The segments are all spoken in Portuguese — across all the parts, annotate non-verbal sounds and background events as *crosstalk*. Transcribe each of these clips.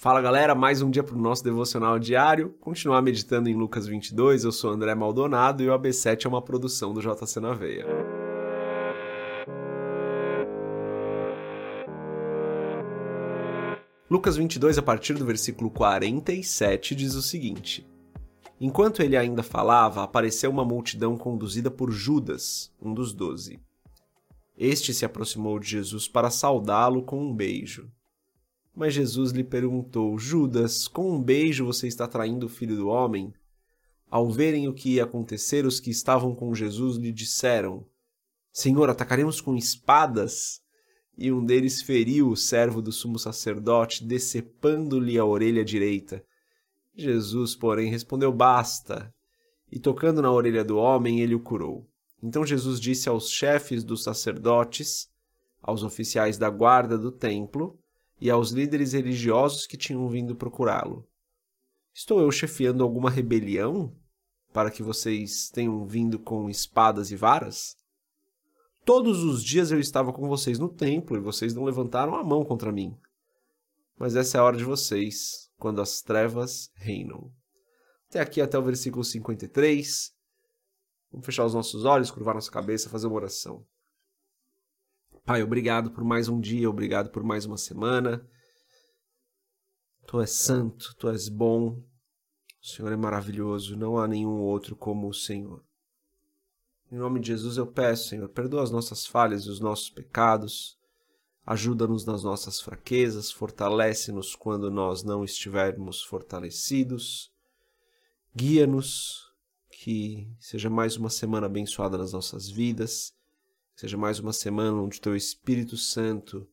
Fala galera, mais um dia para o nosso devocional diário. Continuar meditando em Lucas 22. Eu sou André Maldonado e o AB7 é uma produção do JC na Veia. Lucas 22, a partir do versículo 47, diz o seguinte: Enquanto ele ainda falava, apareceu uma multidão conduzida por Judas, um dos doze. Este se aproximou de Jesus para saudá-lo com um beijo. Mas Jesus lhe perguntou: Judas, com um beijo você está traindo o filho do homem? Ao verem o que ia acontecer, os que estavam com Jesus lhe disseram: Senhor, atacaremos com espadas? E um deles feriu o servo do sumo sacerdote, decepando-lhe a orelha direita. Jesus, porém, respondeu: Basta. E tocando na orelha do homem, ele o curou. Então Jesus disse aos chefes dos sacerdotes, aos oficiais da guarda do templo e aos líderes religiosos que tinham vindo procurá-lo. Estou eu chefiando alguma rebelião para que vocês tenham vindo com espadas e varas? Todos os dias eu estava com vocês no templo e vocês não levantaram a mão contra mim. Mas essa é a hora de vocês, quando as trevas reinam. Até aqui, até o versículo 53. Vamos fechar os nossos olhos, curvar nossa cabeça, fazer uma oração. Pai, obrigado por mais um dia, obrigado por mais uma semana. Tu és santo, tu és bom, o Senhor é maravilhoso, não há nenhum outro como o Senhor. Em nome de Jesus eu peço, Senhor, perdoa as nossas falhas e os nossos pecados, ajuda-nos nas nossas fraquezas, fortalece-nos quando nós não estivermos fortalecidos, guia-nos, que seja mais uma semana abençoada nas nossas vidas Seja mais uma semana onde Teu Espírito Santo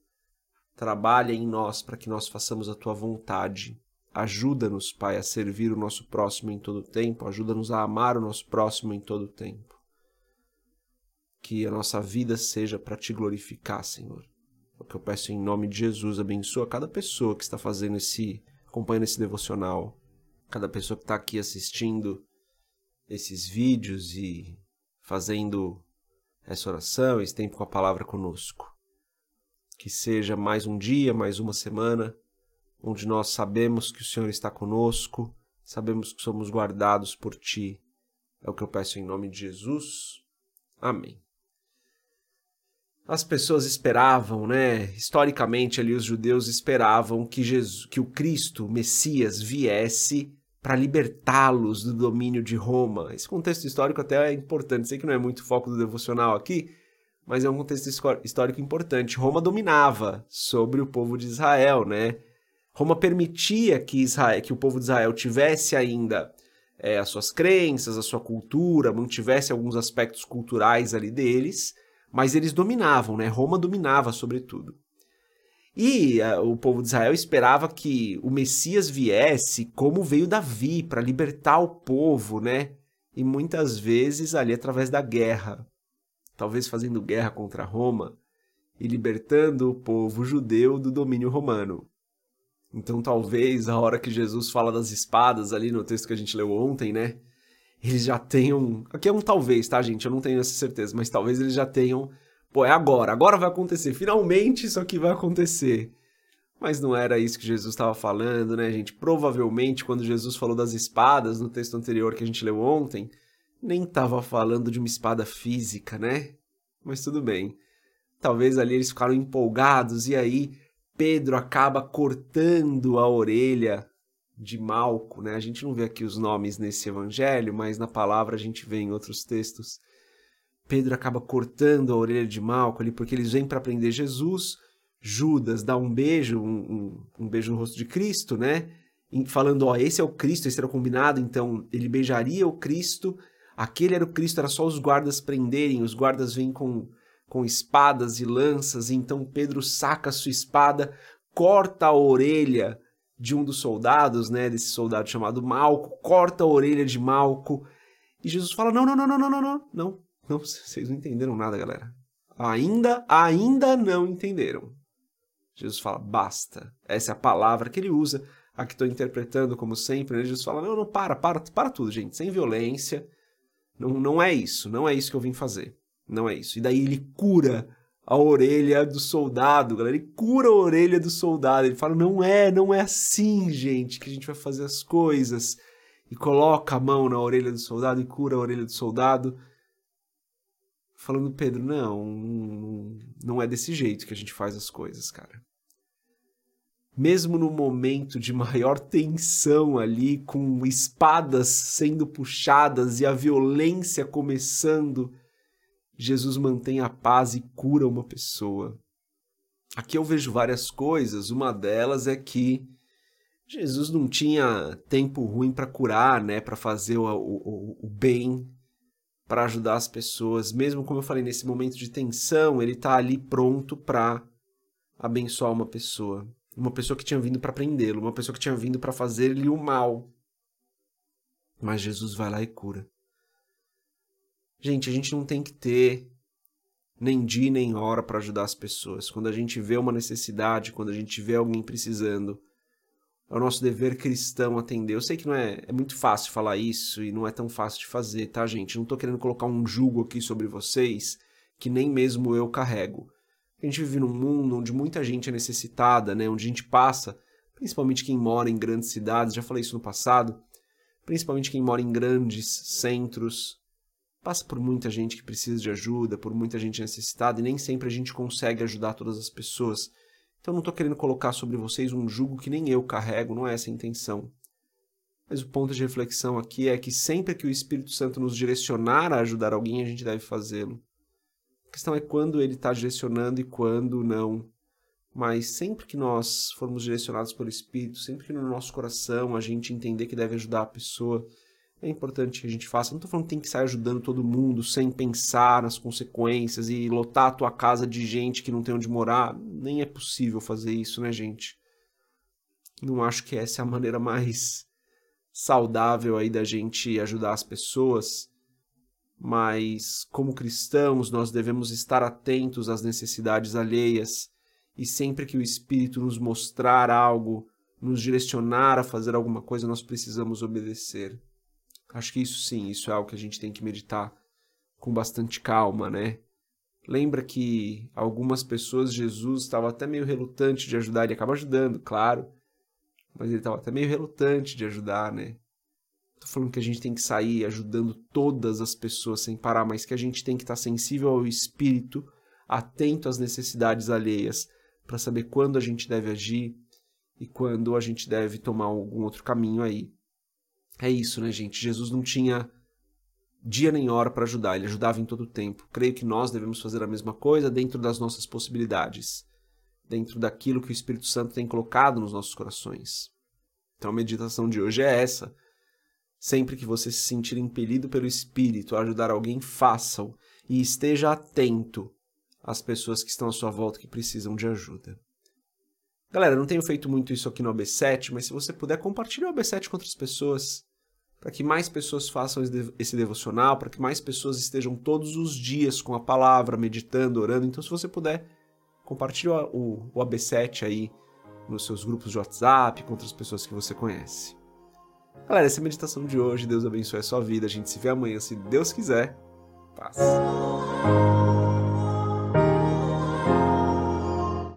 trabalha em nós para que nós façamos a Tua vontade. Ajuda-nos, Pai, a servir o nosso próximo em todo o tempo. Ajuda-nos a amar o nosso próximo em todo o tempo. Que a nossa vida seja para Te glorificar, Senhor. É o que eu peço em nome de Jesus. Abençoa cada pessoa que está fazendo esse, acompanhando esse devocional. Cada pessoa que está aqui assistindo esses vídeos e fazendo essa oração, esse tempo com a palavra conosco. Que seja mais um dia, mais uma semana, onde nós sabemos que o Senhor está conosco, sabemos que somos guardados por Ti. É o que eu peço em nome de Jesus. Amém. As pessoas esperavam, né? Historicamente ali os judeus esperavam que Jesus, que o Cristo, o Messias, viesse para libertá-los do domínio de Roma. Esse contexto histórico até é importante, sei que não é muito foco do devocional aqui, mas é um contexto histórico importante. Roma dominava sobre o povo de Israel, né? Roma permitia que Israel, que o povo de Israel tivesse ainda é, as suas crenças, a sua cultura, mantivesse alguns aspectos culturais ali deles, mas eles dominavam, né? Roma dominava sobretudo. E uh, o povo de Israel esperava que o Messias viesse como veio Davi, para libertar o povo, né? E muitas vezes ali através da guerra, talvez fazendo guerra contra Roma e libertando o povo judeu do domínio romano. Então, talvez a hora que Jesus fala das espadas ali no texto que a gente leu ontem, né? Eles já tenham. Aqui é um talvez, tá, gente? Eu não tenho essa certeza, mas talvez eles já tenham Pô, é agora, agora vai acontecer, finalmente isso aqui vai acontecer. Mas não era isso que Jesus estava falando, né, gente? Provavelmente, quando Jesus falou das espadas no texto anterior que a gente leu ontem, nem estava falando de uma espada física, né? Mas tudo bem. Talvez ali eles ficaram empolgados e aí Pedro acaba cortando a orelha de Malco, né? A gente não vê aqui os nomes nesse evangelho, mas na palavra a gente vê em outros textos. Pedro acaba cortando a orelha de Malco ali, porque eles vêm para prender Jesus. Judas dá um beijo, um, um, um, beijo no rosto de Cristo, né? Falando, ó, esse é o Cristo, esse era o combinado, então ele beijaria o Cristo. Aquele era o Cristo, era só os guardas prenderem. Os guardas vêm com, com espadas e lanças, e então Pedro saca a sua espada, corta a orelha de um dos soldados, né? Desse soldado chamado Malco, corta a orelha de Malco. E Jesus fala: não, não, não, não, não, não, não, não não, vocês não entenderam nada, galera. Ainda, ainda não entenderam. Jesus fala, basta. Essa é a palavra que ele usa. Aqui estou interpretando como sempre. Né? Jesus fala, não, não, para, para, para tudo, gente. Sem violência. Não, não é isso. Não é isso que eu vim fazer. Não é isso. E daí ele cura a orelha do soldado, galera. Ele cura a orelha do soldado. Ele fala: não é, não é assim, gente, que a gente vai fazer as coisas. E coloca a mão na orelha do soldado e cura a orelha do soldado. Falando, Pedro, não, não é desse jeito que a gente faz as coisas, cara. Mesmo no momento de maior *laughs* tensão ali, com espadas sendo puxadas e a violência começando Jesus mantém a paz e cura uma pessoa. Aqui eu vejo várias coisas. Uma delas é que Jesus não tinha tempo ruim para curar, né, para fazer o, o, o bem, para ajudar as pessoas. Mesmo como eu falei nesse momento de tensão, ele está ali pronto para abençoar uma pessoa, uma pessoa que tinha vindo para prendê-lo, uma pessoa que tinha vindo para fazer-lhe o mal. Mas Jesus vai lá e cura. Gente, a gente não tem que ter nem dia nem hora para ajudar as pessoas. Quando a gente vê uma necessidade, quando a gente vê alguém precisando, é o nosso dever cristão atender. Eu sei que não é, é muito fácil falar isso e não é tão fácil de fazer, tá, gente? Não tô querendo colocar um jugo aqui sobre vocês que nem mesmo eu carrego. A gente vive num mundo onde muita gente é necessitada, né? Onde a gente passa, principalmente quem mora em grandes cidades, já falei isso no passado, principalmente quem mora em grandes centros, passa por muita gente que precisa de ajuda, por muita gente necessitada, e nem sempre a gente consegue ajudar todas as pessoas. Então não estou querendo colocar sobre vocês um jugo que nem eu carrego, não é essa a intenção. Mas o ponto de reflexão aqui é que sempre que o Espírito Santo nos direcionar a ajudar alguém, a gente deve fazê-lo. A questão é quando ele está direcionando e quando não. Mas sempre que nós formos direcionados pelo Espírito, sempre que no nosso coração a gente entender que deve ajudar a pessoa, é importante que a gente faça. Não estou falando que tem que sair ajudando todo mundo sem pensar nas consequências e lotar a tua casa de gente que não tem onde morar. Nem é possível fazer isso, né, gente? Não acho que essa é a maneira mais saudável aí da gente ajudar as pessoas. Mas, como cristãos, nós devemos estar atentos às necessidades alheias e sempre que o Espírito nos mostrar algo, nos direcionar a fazer alguma coisa, nós precisamos obedecer. Acho que isso sim, isso é algo que a gente tem que meditar com bastante calma, né? Lembra que algumas pessoas Jesus estava até meio relutante de ajudar, ele acaba ajudando, claro, mas ele estava até meio relutante de ajudar, né? Tô falando que a gente tem que sair ajudando todas as pessoas sem parar, mas que a gente tem que estar sensível ao espírito, atento às necessidades alheias, para saber quando a gente deve agir e quando a gente deve tomar algum outro caminho aí. É isso, né, gente? Jesus não tinha dia nem hora para ajudar, ele ajudava em todo o tempo. Creio que nós devemos fazer a mesma coisa dentro das nossas possibilidades, dentro daquilo que o Espírito Santo tem colocado nos nossos corações. Então a meditação de hoje é essa. Sempre que você se sentir impelido pelo Espírito a ajudar alguém, faça-o e esteja atento às pessoas que estão à sua volta que precisam de ajuda. Galera, não tenho feito muito isso aqui no AB7, mas se você puder, compartilhe o AB7 com outras pessoas, para que mais pessoas façam esse devocional, para que mais pessoas estejam todos os dias com a palavra, meditando, orando. Então, se você puder, compartilhe o, o AB7 aí nos seus grupos de WhatsApp, com outras pessoas que você conhece. Galera, essa é a meditação de hoje. Deus abençoe a sua vida. A gente se vê amanhã, se Deus quiser. Paz.